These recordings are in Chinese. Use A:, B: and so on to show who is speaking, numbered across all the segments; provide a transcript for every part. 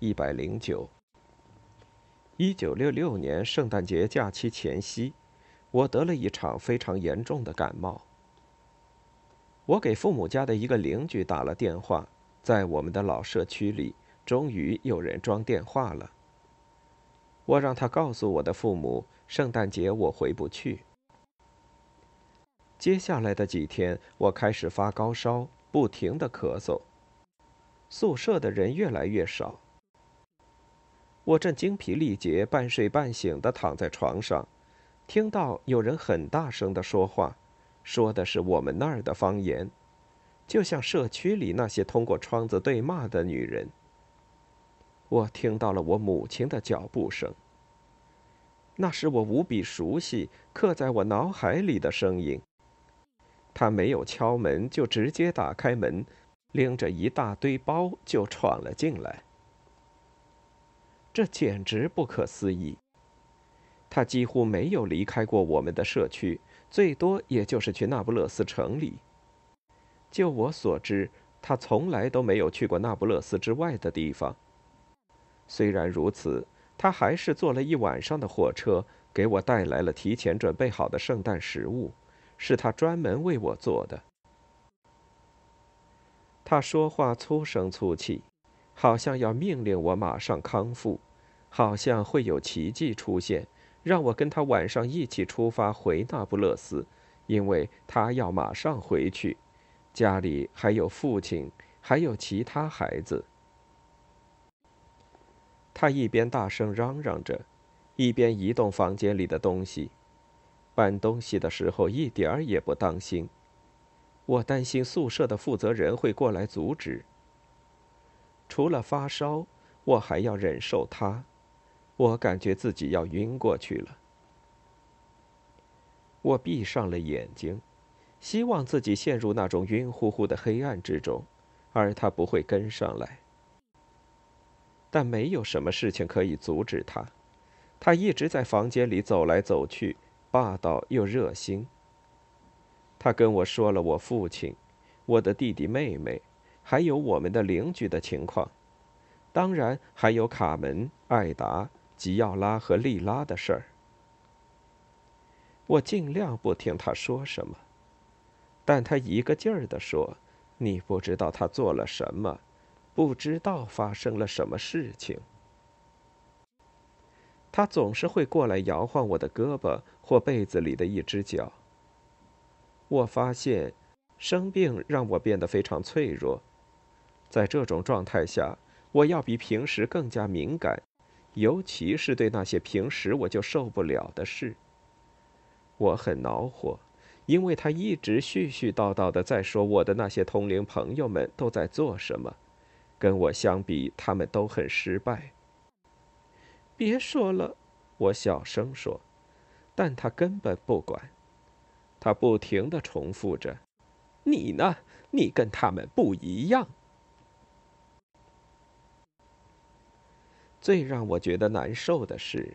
A: 一百零九，一九六六年圣诞节假期前夕，我得了一场非常严重的感冒。我给父母家的一个邻居打了电话，在我们的老社区里，终于有人装电话了。我让他告诉我的父母，圣诞节我回不去。接下来的几天，我开始发高烧，不停的咳嗽。宿舍的人越来越少。我正精疲力竭、半睡半醒的躺在床上，听到有人很大声的说话，说的是我们那儿的方言，就像社区里那些通过窗子对骂的女人。我听到了我母亲的脚步声，那是我无比熟悉、刻在我脑海里的声音。她没有敲门，就直接打开门，拎着一大堆包就闯了进来。这简直不可思议。他几乎没有离开过我们的社区，最多也就是去那不勒斯城里。就我所知，他从来都没有去过那不勒斯之外的地方。虽然如此，他还是坐了一晚上的火车，给我带来了提前准备好的圣诞食物，是他专门为我做的。他说话粗声粗气，好像要命令我马上康复。好像会有奇迹出现，让我跟他晚上一起出发回那不勒斯，因为他要马上回去，家里还有父亲，还有其他孩子。他一边大声嚷嚷着，一边移动房间里的东西，搬东西的时候一点儿也不当心。我担心宿舍的负责人会过来阻止。除了发烧，我还要忍受他。我感觉自己要晕过去了。我闭上了眼睛，希望自己陷入那种晕乎乎的黑暗之中，而他不会跟上来。但没有什么事情可以阻止他，他一直在房间里走来走去，霸道又热心。他跟我说了我父亲、我的弟弟妹妹，还有我们的邻居的情况，当然还有卡门、艾达。吉奥拉和莉拉的事儿，我尽量不听他说什么，但他一个劲儿的说：“你不知道他做了什么，不知道发生了什么事情。”他总是会过来摇晃我的胳膊或被子里的一只脚。我发现，生病让我变得非常脆弱，在这种状态下，我要比平时更加敏感。尤其是对那些平时我就受不了的事，我很恼火，因为他一直絮絮叨叨的在说我的那些同龄朋友们都在做什么，跟我相比，他们都很失败。别说了，我小声说，但他根本不管，他不停的重复着：“你呢？你跟他们不一样。”最让我觉得难受的是，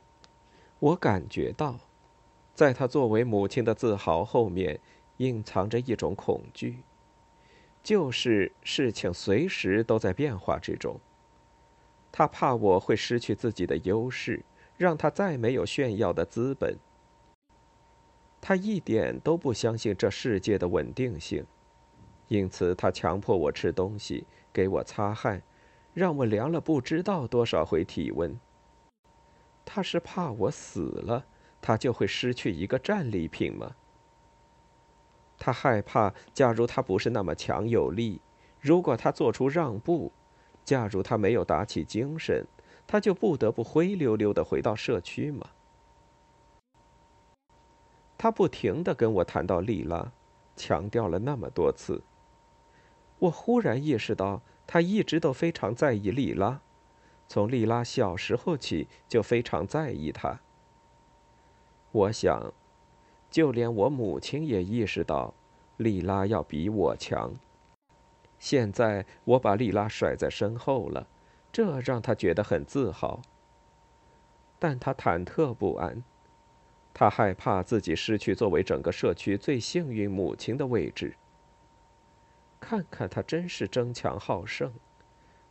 A: 我感觉到，在她作为母亲的自豪后面，隐藏着一种恐惧，就是事情随时都在变化之中。她怕我会失去自己的优势，让她再没有炫耀的资本。她一点都不相信这世界的稳定性，因此她强迫我吃东西，给我擦汗。让我量了不知道多少回体温。他是怕我死了，他就会失去一个战利品吗？他害怕，假如他不是那么强有力，如果他做出让步，假如他没有打起精神，他就不得不灰溜溜的回到社区吗？他不停的跟我谈到莉拉，强调了那么多次。我忽然意识到。他一直都非常在意莉拉，从莉拉小时候起就非常在意她。我想，就连我母亲也意识到，莉拉要比我强。现在我把莉拉甩在身后了，这让她觉得很自豪。但她忐忑不安，她害怕自己失去作为整个社区最幸运母亲的位置。看看他真是争强好胜，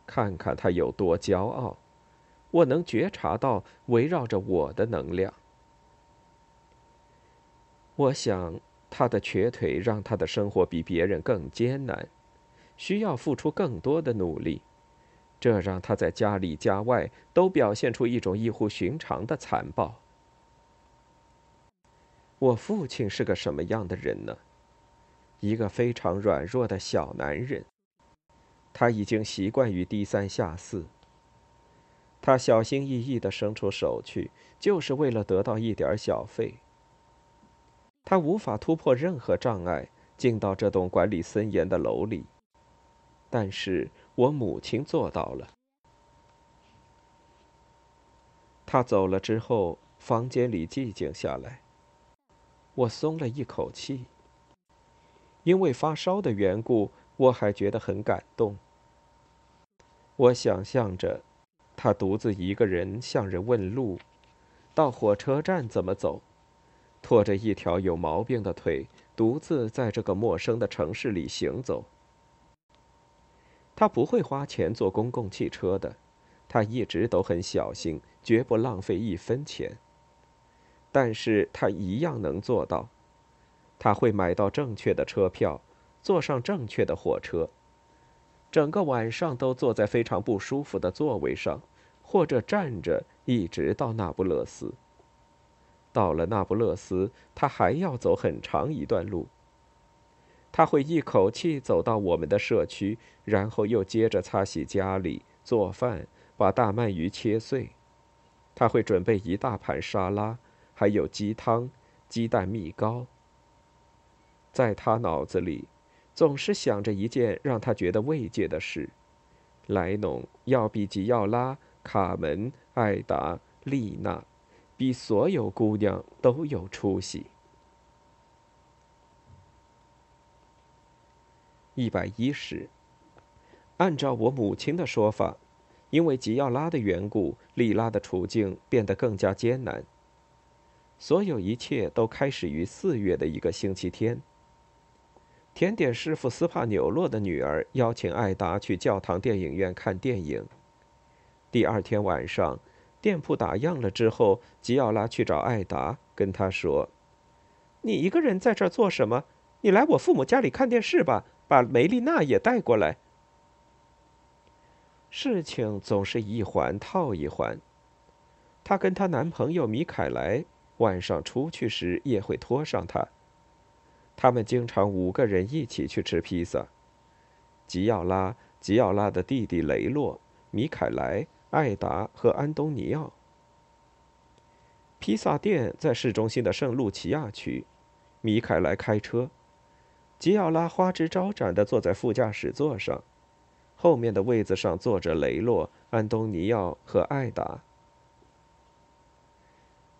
A: 看看他有多骄傲，我能觉察到围绕着我的能量。我想，他的瘸腿让他的生活比别人更艰难，需要付出更多的努力，这让他在家里家外都表现出一种异乎寻常的残暴。我父亲是个什么样的人呢？一个非常软弱的小男人。他已经习惯于低三下四。他小心翼翼地伸出手去，就是为了得到一点小费。他无法突破任何障碍，进到这栋管理森严的楼里。但是我母亲做到了。他走了之后，房间里寂静下来。我松了一口气。因为发烧的缘故，我还觉得很感动。我想象着，他独自一个人向人问路，到火车站怎么走。拖着一条有毛病的腿，独自在这个陌生的城市里行走。他不会花钱坐公共汽车的，他一直都很小心，绝不浪费一分钱。但是他一样能做到，他会买到正确的车票，坐上正确的火车，整个晚上都坐在非常不舒服的座位上，或者站着，一直到那不勒斯。到了那不勒斯，他还要走很长一段路。他会一口气走到我们的社区，然后又接着擦洗家里、做饭，把大鳗鱼切碎。他会准备一大盘沙拉，还有鸡汤、鸡蛋蜜糕。在他脑子里，总是想着一件让他觉得慰藉的事：莱农要比吉奥拉、卡门、艾达、丽娜。比所有姑娘都有出息。一百一十。按照我母亲的说法，因为吉奥拉的缘故，莉拉的处境变得更加艰难。所有一切都开始于四月的一个星期天。甜点师傅斯帕纽洛的女儿邀请艾达去教堂电影院看电影。第二天晚上。店铺打烊了之后，吉奥拉去找艾达，跟他说：“你一个人在这儿做什么？你来我父母家里看电视吧，把梅丽娜也带过来。”事情总是一环套一环。她跟她男朋友米凯莱晚上出去时也会拖上她。他们经常五个人一起去吃披萨。吉奥拉、吉奥拉的弟弟雷洛、米凯莱。艾达和安东尼奥。披萨店在市中心的圣路奇亚区。米凯莱开车，吉奥拉花枝招展地坐在副驾驶座上，后面的位子上坐着雷洛、安东尼奥和艾达。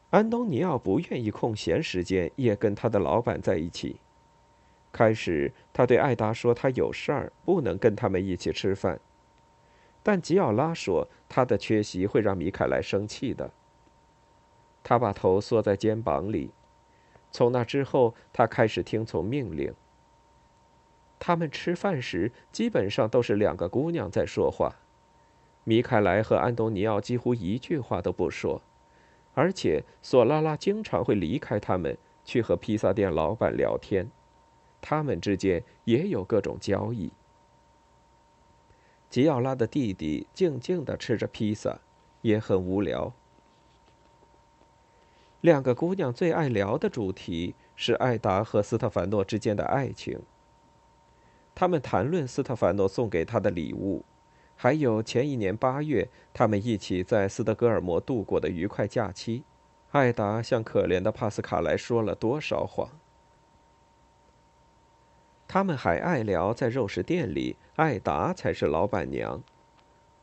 A: 安东尼奥不愿意空闲时间也跟他的老板在一起。开始，他对艾达说他有事儿，不能跟他们一起吃饭。但吉奥拉说，他的缺席会让米凯莱生气的。他把头缩在肩膀里。从那之后，他开始听从命令。他们吃饭时，基本上都是两个姑娘在说话。米凯莱和安东尼奥几乎一句话都不说，而且索拉拉经常会离开他们，去和披萨店老板聊天。他们之间也有各种交易。吉奥拉的弟弟静静地吃着披萨，也很无聊。两个姑娘最爱聊的主题是艾达和斯特凡诺之间的爱情。他们谈论斯特凡诺送给她的礼物，还有前一年八月他们一起在斯德哥尔摩度过的愉快假期。艾达向可怜的帕斯卡莱说了多少谎。他们还爱聊在肉食店里，艾达才是老板娘。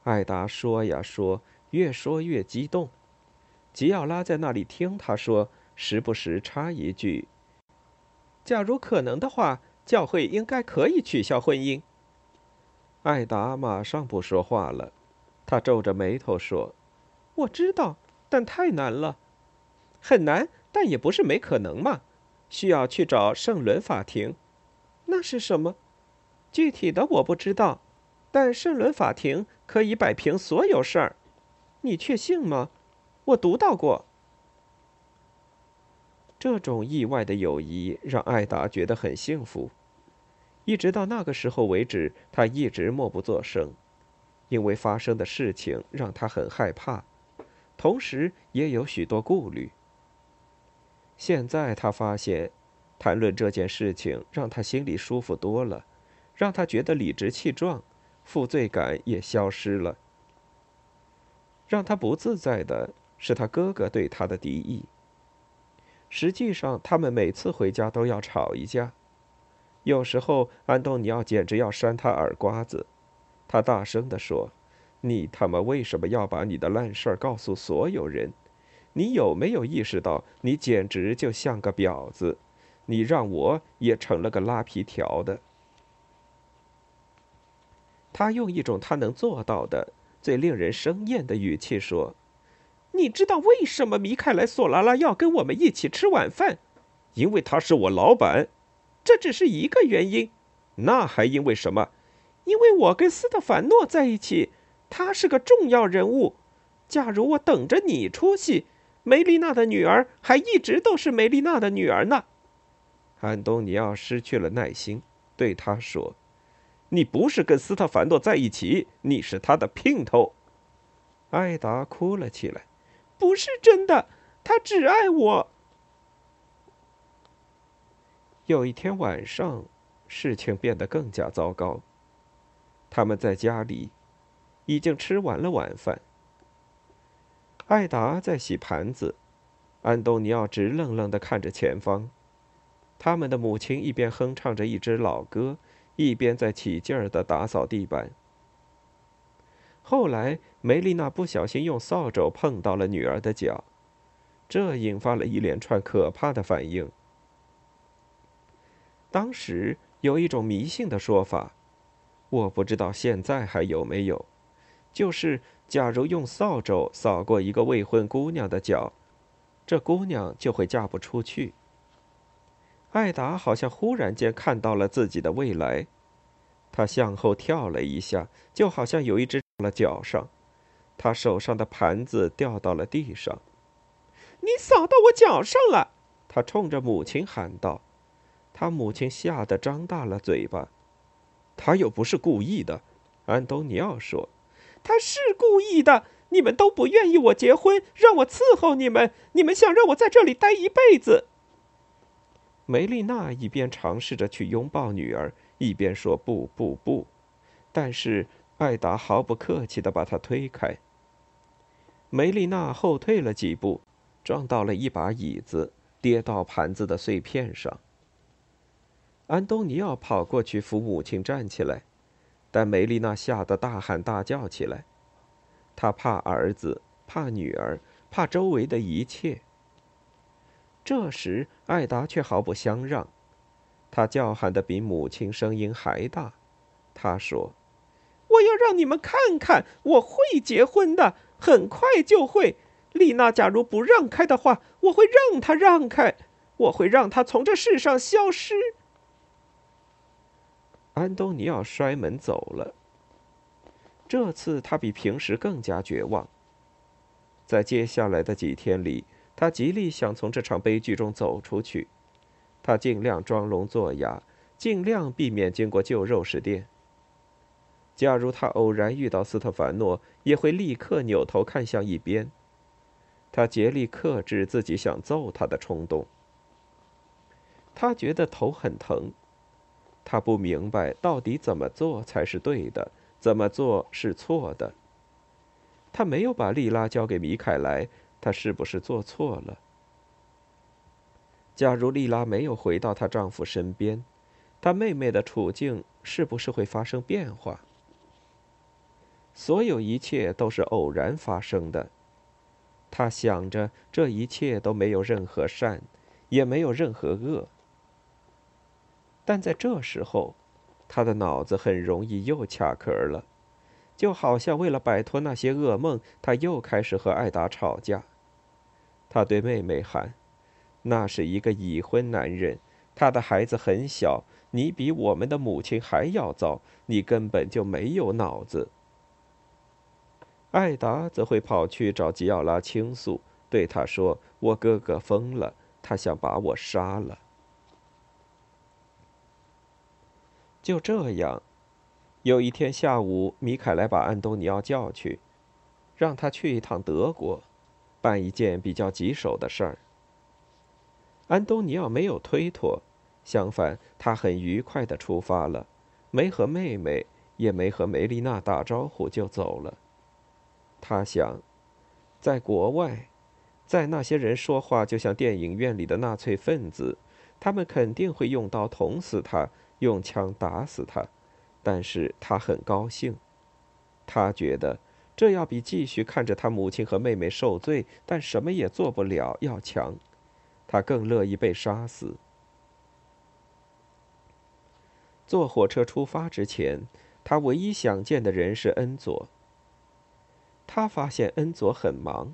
A: 艾达说呀说，越说越激动。吉奥拉在那里听他说，时不时插一句：“假如可能的话，教会应该可以取消婚姻。”艾达马上不说话了，他皱着眉头说：“我知道，但太难了，很难，但也不是没可能嘛。需要去找圣伦法庭。那是什么？具体的我不知道，但圣伦法庭可以摆平所有事儿。你确信吗？我读到过。这种意外的友谊让艾达觉得很幸福。”一直到那个时候为止，他一直默不作声，因为发生的事情让他很害怕，同时也有许多顾虑。现在他发现，谈论这件事情让他心里舒服多了，让他觉得理直气壮，负罪感也消失了。让他不自在的是他哥哥对他的敌意。实际上，他们每次回家都要吵一架。有时候，安东尼奥简直要扇他耳刮子。他大声地说：“你他妈为什么要把你的烂事儿告诉所有人？你有没有意识到，你简直就像个婊子？你让我也成了个拉皮条的。”他用一种他能做到的、最令人生厌的语气说：“你知道为什么米凯莱·索拉拉要跟我们一起吃晚饭？因为他是我老板。”这只是一个原因，那还因为什么？因为我跟斯特凡诺在一起，他是个重要人物。假如我等着你出戏，梅丽娜的女儿还一直都是梅丽娜的女儿呢。安东尼奥失去了耐心，对他说：“你不是跟斯特凡诺在一起，你是他的姘头。”艾达哭了起来：“不是真的，他只爱我。”有一天晚上，事情变得更加糟糕。他们在家里，已经吃完了晚饭。艾达在洗盘子，安东尼奥直愣愣的看着前方。他们的母亲一边哼唱着一支老歌，一边在起劲儿的打扫地板。后来，梅丽娜不小心用扫帚碰到了女儿的脚，这引发了一连串可怕的反应。当时有一种迷信的说法，我不知道现在还有没有，就是假如用扫帚扫过一个未婚姑娘的脚，这姑娘就会嫁不出去。艾达好像忽然间看到了自己的未来，她向后跳了一下，就好像有一只了脚上，她手上的盘子掉到了地上。“你扫到我脚上了！”她冲着母亲喊道。他母亲吓得张大了嘴巴，他又不是故意的，安东尼奥说：“他是故意的。你们都不愿意我结婚，让我伺候你们，你们想让我在这里待一辈子。”梅丽娜一边尝试着去拥抱女儿，一边说：“不不不！”但是艾达毫不客气地把她推开。梅丽娜后退了几步，撞到了一把椅子，跌到盘子的碎片上。安东尼奥跑过去扶母亲站起来，但梅丽娜吓得大喊大叫起来。她怕儿子，怕女儿，怕周围的一切。这时，艾达却毫不相让，他叫喊的比母亲声音还大。他说：“我要让你们看看，我会结婚的，很快就会。丽娜，假如不让开的话，我会让她让开，我会让她从这世上消失。”安东尼奥摔门走了。这次他比平时更加绝望。在接下来的几天里，他极力想从这场悲剧中走出去。他尽量装聋作哑，尽量避免经过旧肉食店。假如他偶然遇到斯特凡诺，也会立刻扭头看向一边。他竭力克制自己想揍他的冲动。他觉得头很疼。他不明白到底怎么做才是对的，怎么做是错的。他没有把莉拉交给米凯莱，她是不是做错了？假如莉拉没有回到她丈夫身边，他妹妹的处境是不是会发生变化？所有一切都是偶然发生的。她想着，这一切都没有任何善，也没有任何恶。但在这时候，他的脑子很容易又卡壳了，就好像为了摆脱那些噩梦，他又开始和艾达吵架。他对妹妹喊：“那是一个已婚男人，他的孩子很小，你比我们的母亲还要糟，你根本就没有脑子。”艾达则会跑去找吉奥拉倾诉，对他说：“我哥哥疯了，他想把我杀了。”就这样，有一天下午，米凯莱把安东尼奥叫去，让他去一趟德国，办一件比较棘手的事儿。安东尼奥没有推脱，相反，他很愉快的出发了，没和妹妹，也没和梅丽娜打招呼就走了。他想，在国外，在那些人说话就像电影院里的纳粹分子，他们肯定会用刀捅死他，用枪打死他。但是他很高兴，他觉得这要比继续看着他母亲和妹妹受罪，但什么也做不了要强。他更乐意被杀死。坐火车出发之前，他唯一想见的人是恩佐。他发现恩佐很忙，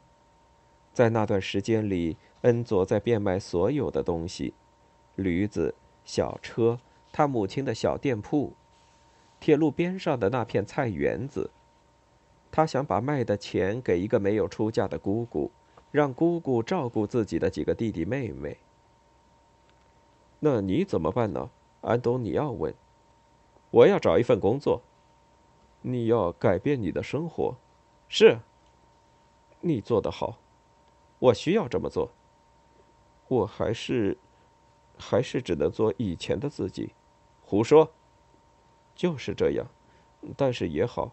A: 在那段时间里，恩佐在变卖所有的东西：驴子、小车、他母亲的小店铺、铁路边上的那片菜园子。他想把卖的钱给一个没有出嫁的姑姑，让姑姑照顾自己的几个弟弟妹妹。那你怎么办呢？安东尼奥问。我要找一份工作。你要改变你的生活。是，你做得好，我需要这么做。我还是，还是只能做以前的自己。胡说，就是这样。但是也好，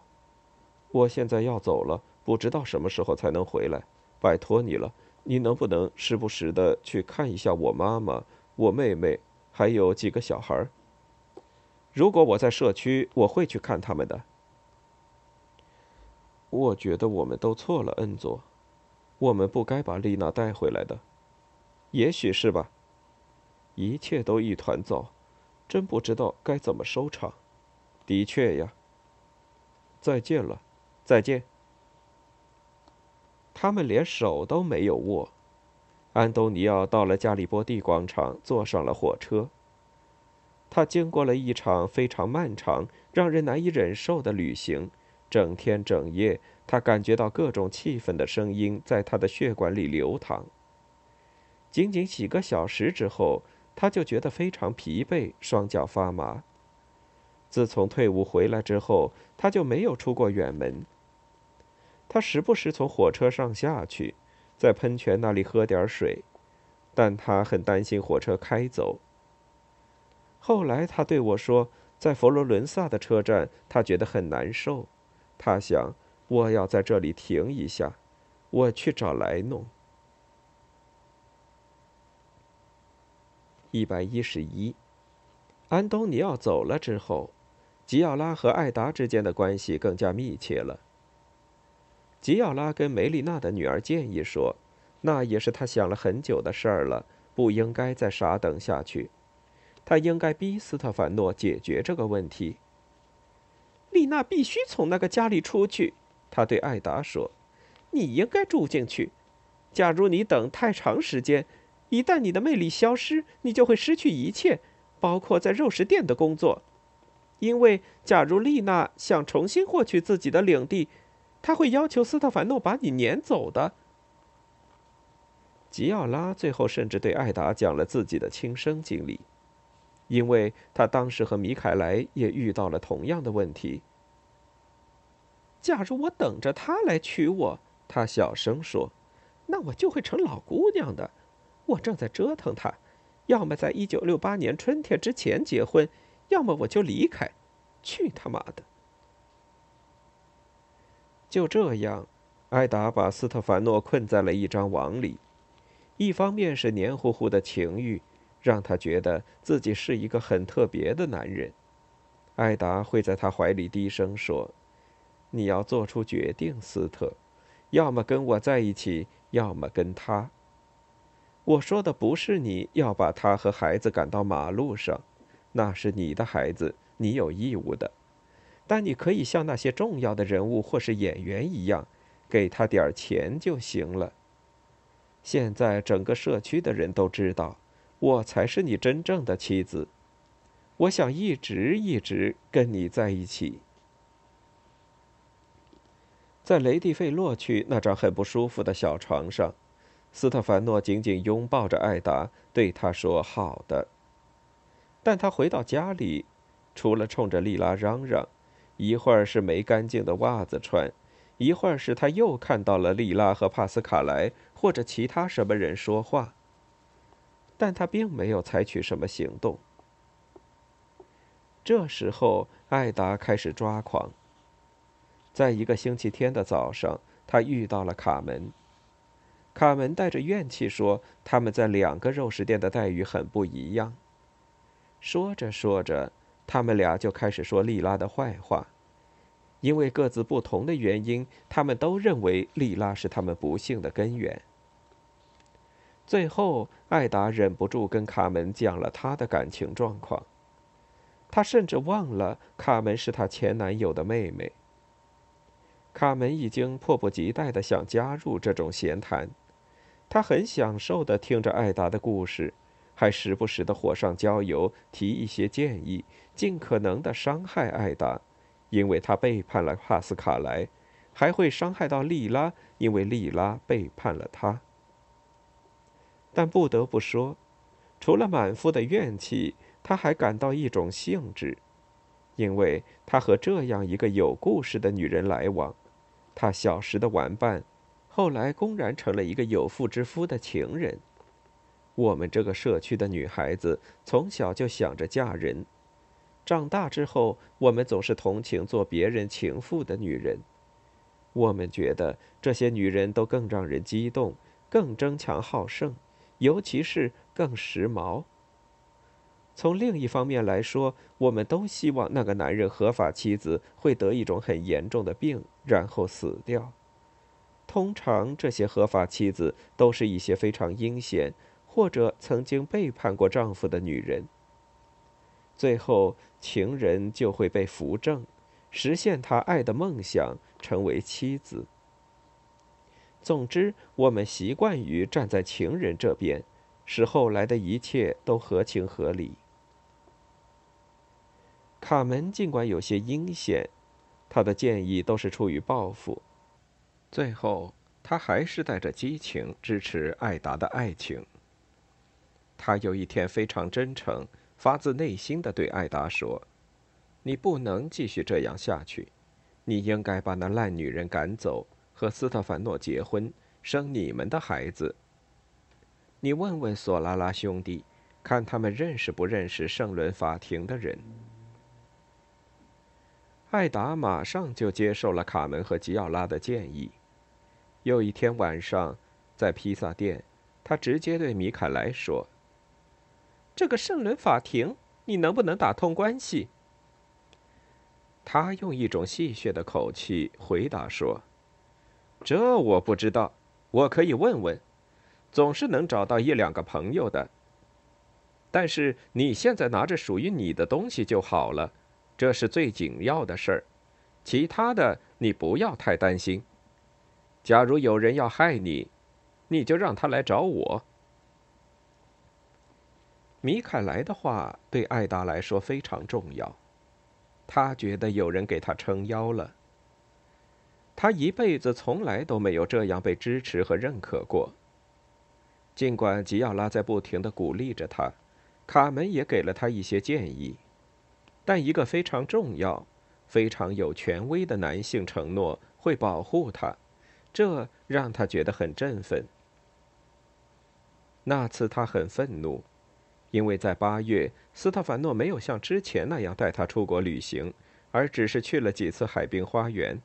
A: 我现在要走了，不知道什么时候才能回来。拜托你了，你能不能时不时的去看一下我妈妈、我妹妹，还有几个小孩？如果我在社区，我会去看他们的。我觉得我们都错了，恩佐，我们不该把丽娜带回来的。也许是吧。一切都一团糟，真不知道该怎么收场。的确呀。再见了，再见。他们连手都没有握。安东尼奥到了加里波第广场，坐上了火车。他经过了一场非常漫长、让人难以忍受的旅行。整天整夜，他感觉到各种气愤的声音在他的血管里流淌。仅仅几个小时之后，他就觉得非常疲惫，双脚发麻。自从退伍回来之后，他就没有出过远门。他时不时从火车上下去，在喷泉那里喝点水，但他很担心火车开走。后来他对我说，在佛罗伦萨的车站，他觉得很难受。他想，我要在这里停一下，我去找莱农。一百一十一，安东尼奥走了之后，吉奥拉和艾达之间的关系更加密切了。吉奥拉跟梅丽娜的女儿建议说，那也是他想了很久的事儿了，不应该再傻等下去，他应该逼斯特凡诺解决这个问题。丽娜必须从那个家里出去，他对艾达说：“你应该住进去。假如你等太长时间，一旦你的魅力消失，你就会失去一切，包括在肉食店的工作。因为假如丽娜想重新获取自己的领地，他会要求斯特凡诺把你撵走的。”吉奥拉最后甚至对艾达讲了自己的亲身经历。因为他当时和米凯莱也遇到了同样的问题。假如我等着他来娶我，他小声说，那我就会成老姑娘的。我正在折腾他，要么在一九六八年春天之前结婚，要么我就离开。去他妈的！就这样，艾达把斯特凡诺困在了一张网里，一方面是黏糊糊的情欲。让他觉得自己是一个很特别的男人。艾达会在他怀里低声说：“你要做出决定，斯特，要么跟我在一起，要么跟他。”我说的不是你要把他和孩子赶到马路上，那是你的孩子，你有义务的。但你可以像那些重要的人物或是演员一样，给他点钱就行了。现在整个社区的人都知道，我才是你真正的妻子。我想一直一直跟你在一起。在雷蒂费洛区那张很不舒服的小床上。斯特凡诺紧紧拥抱着艾达，对他说：“好的。”但他回到家里，除了冲着丽拉嚷嚷，一会儿是没干净的袜子穿，一会儿是他又看到了丽拉和帕斯卡莱或者其他什么人说话。但他并没有采取什么行动。这时候，艾达开始抓狂。在一个星期天的早上，他遇到了卡门。卡门带着怨气说：“他们在两个肉食店的待遇很不一样。”说着说着，他们俩就开始说莉拉的坏话，因为各自不同的原因，他们都认为莉拉是他们不幸的根源。最后，艾达忍不住跟卡门讲了他的感情状况，他甚至忘了卡门是他前男友的妹妹。卡门已经迫不及待的想加入这种闲谈。他很享受的听着艾达的故事，还时不时的火上浇油，提一些建议，尽可能的伤害艾达，因为他背叛了帕斯卡莱，还会伤害到莉拉，因为莉拉背叛了他。但不得不说，除了满腹的怨气，他还感到一种兴致，因为他和这样一个有故事的女人来往，他小时的玩伴。后来公然成了一个有妇之夫的情人。我们这个社区的女孩子从小就想着嫁人，长大之后，我们总是同情做别人情妇的女人。我们觉得这些女人都更让人激动，更争强好胜，尤其是更时髦。从另一方面来说，我们都希望那个男人合法妻子会得一种很严重的病，然后死掉。通常，这些合法妻子都是一些非常阴险或者曾经背叛过丈夫的女人。最后，情人就会被扶正，实现他爱的梦想，成为妻子。总之，我们习惯于站在情人这边，使后来的一切都合情合理。卡门尽管有些阴险，他的建议都是出于报复。最后，他还是带着激情支持艾达的爱情。他有一天非常真诚、发自内心的对艾达说：“你不能继续这样下去，你应该把那烂女人赶走，和斯特凡诺结婚，生你们的孩子。你问问索拉拉兄弟，看他们认识不认识圣伦法庭的人。”艾达马上就接受了卡门和吉奥拉的建议。有一天晚上，在披萨店，他直接对米凯莱说：“这个圣伦法庭，你能不能打通关系？”他用一种戏谑的口气回答说：“这我不知道，我可以问问，总是能找到一两个朋友的。但是你现在拿着属于你的东西就好了，这是最紧要的事儿，其他的你不要太担心。”假如有人要害你，你就让他来找我。米凯莱的话对艾达来说非常重要，他觉得有人给他撑腰了。他一辈子从来都没有这样被支持和认可过。尽管吉奥拉在不停的鼓励着他，卡门也给了他一些建议，但一个非常重要、非常有权威的男性承诺会保护他。这让他觉得很振奋。那次他很愤怒，因为在八月，斯特凡诺没有像之前那样带他出国旅行，而只是去了几次海滨花园，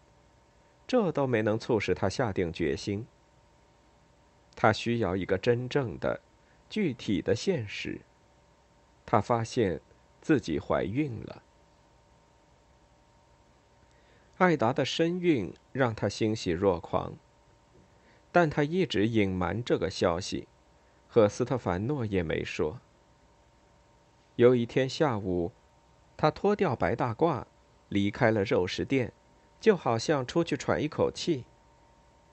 A: 这都没能促使他下定决心。他需要一个真正的、具体的现实，她发现自己怀孕了。艾达的身孕让她欣喜若狂，但她一直隐瞒这个消息，和斯特凡诺也没说。有一天下午，他脱掉白大褂，离开了肉食店，就好像出去喘一口气。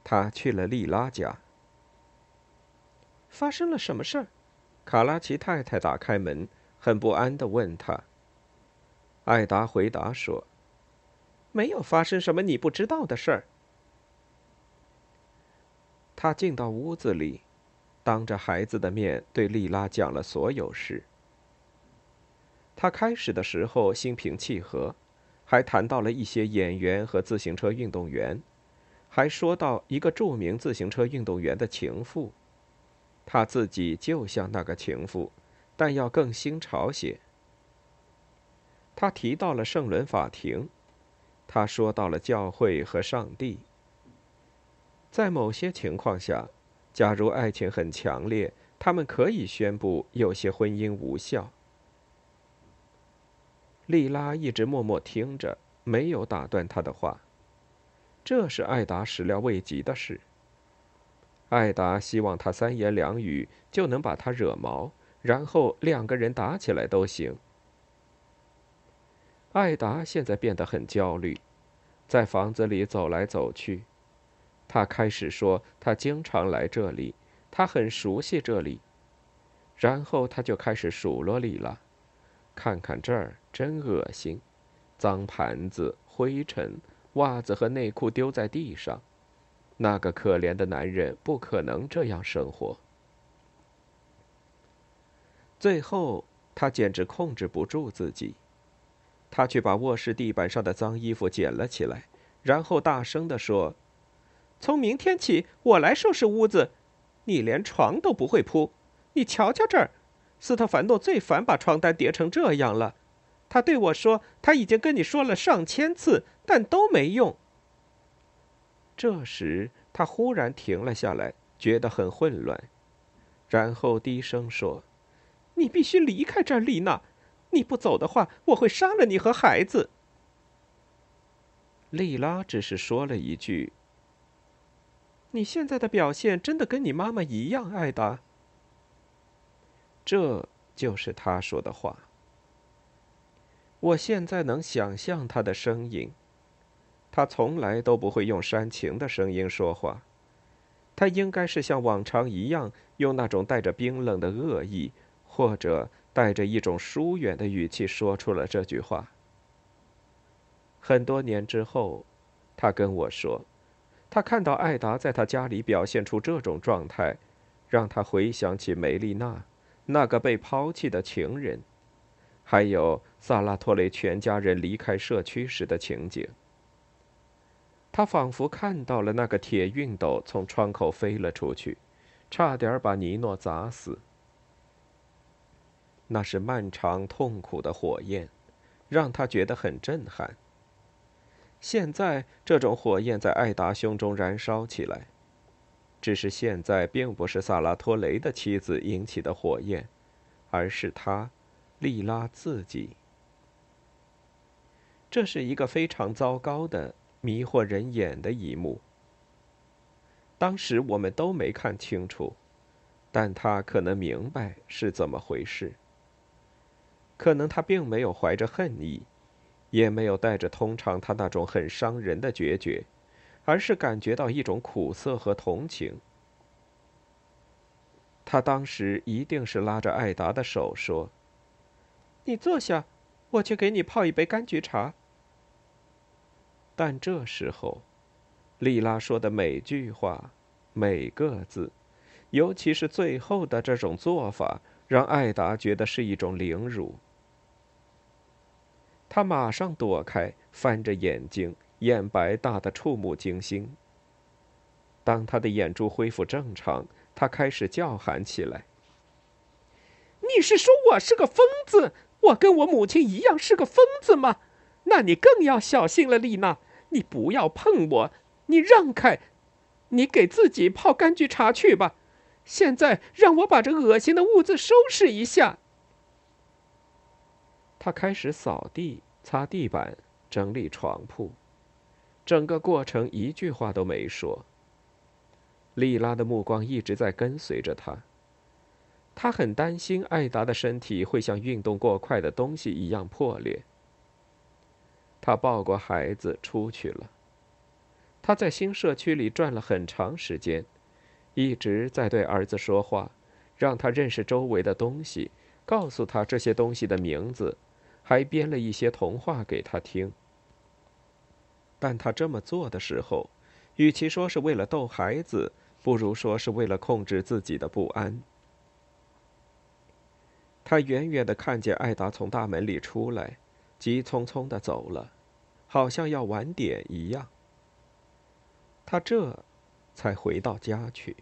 A: 他去了莉拉家。发生了什么事儿？卡拉奇太太打开门，很不安地问他。艾达回答说。没有发生什么你不知道的事儿。他进到屋子里，当着孩子的面对丽拉讲了所有事。他开始的时候心平气和，还谈到了一些演员和自行车运动员，还说到一个著名自行车运动员的情妇。他自己就像那个情妇，但要更新潮些。他提到了圣伦法庭。他说到了教会和上帝。在某些情况下，假如爱情很强烈，他们可以宣布有些婚姻无效。莉拉一直默默听着，没有打断他的话。这是艾达始料未及的事。艾达希望他三言两语就能把他惹毛，然后两个人打起来都行。艾达现在变得很焦虑，在房子里走来走去。他开始说他经常来这里，他很熟悉这里。然后他就开始数落莉拉：“看看这儿，真恶心，脏盘子、灰尘、袜子和内裤丢在地上。那个可怜的男人不可能这样生活。”最后，他简直控制不住自己。他去把卧室地板上的脏衣服捡了起来，然后大声地说：“从明天起，我来收拾屋子。你连床都不会铺。你瞧瞧这儿，斯特凡诺最烦把床单叠成这样了。他对我说，他已经跟你说了上千次，但都没用。”这时，他忽然停了下来，觉得很混乱，然后低声说：“你必须离开这儿，丽娜。”你不走的话，我会杀了你和孩子。莉拉只是说了一句：“你现在的表现真的跟你妈妈一样，艾达。”这就是他说的话。我现在能想象他的声音，他从来都不会用煽情的声音说话，他应该是像往常一样，用那种带着冰冷的恶意，或者。带着一种疏远的语气说出了这句话。很多年之后，他跟我说，他看到艾达在他家里表现出这种状态，让他回想起梅丽娜，那个被抛弃的情人，还有萨拉托雷全家人离开社区时的情景。他仿佛看到了那个铁熨斗从窗口飞了出去，差点把尼诺砸死。那是漫长痛苦的火焰，让他觉得很震撼。现在，这种火焰在艾达胸中燃烧起来，只是现在并不是萨拉托雷的妻子引起的火焰，而是他，莉拉自己。这是一个非常糟糕的、迷惑人眼的一幕。当时我们都没看清楚，但他可能明白是怎么回事。可能他并没有怀着恨意，也没有带着通常他那种很伤人的决绝，而是感觉到一种苦涩和同情。他当时一定是拉着艾达的手说：“你坐下，我去给你泡一杯柑橘茶。”但这时候，莉拉说的每句话、每个字，尤其是最后的这种做法，让艾达觉得是一种凌辱。他马上躲开，翻着眼睛，眼白大的触目惊心。当他的眼珠恢复正常，他开始叫喊起来：“你是说我是个疯子？我跟我母亲一样是个疯子吗？那你更要小心了，丽娜！你不要碰我，你让开！你给自己泡柑橘茶去吧。现在让我把这恶心的屋子收拾一下。”他开始扫地、擦地板、整理床铺，整个过程一句话都没说。莉拉的目光一直在跟随着他。他很担心艾达的身体会像运动过快的东西一样破裂。他抱过孩子出去了。他在新社区里转了很长时间，一直在对儿子说话，让他认识周围的东西，告诉他这些东西的名字，还编了一些童话给他听。但他这么做的时候，与其说是为了逗孩子，不如说是为了控制自己的不安。他远远的看见艾达从大门里出来，急匆匆的走了，好像要晚点一样。他这才回到家去。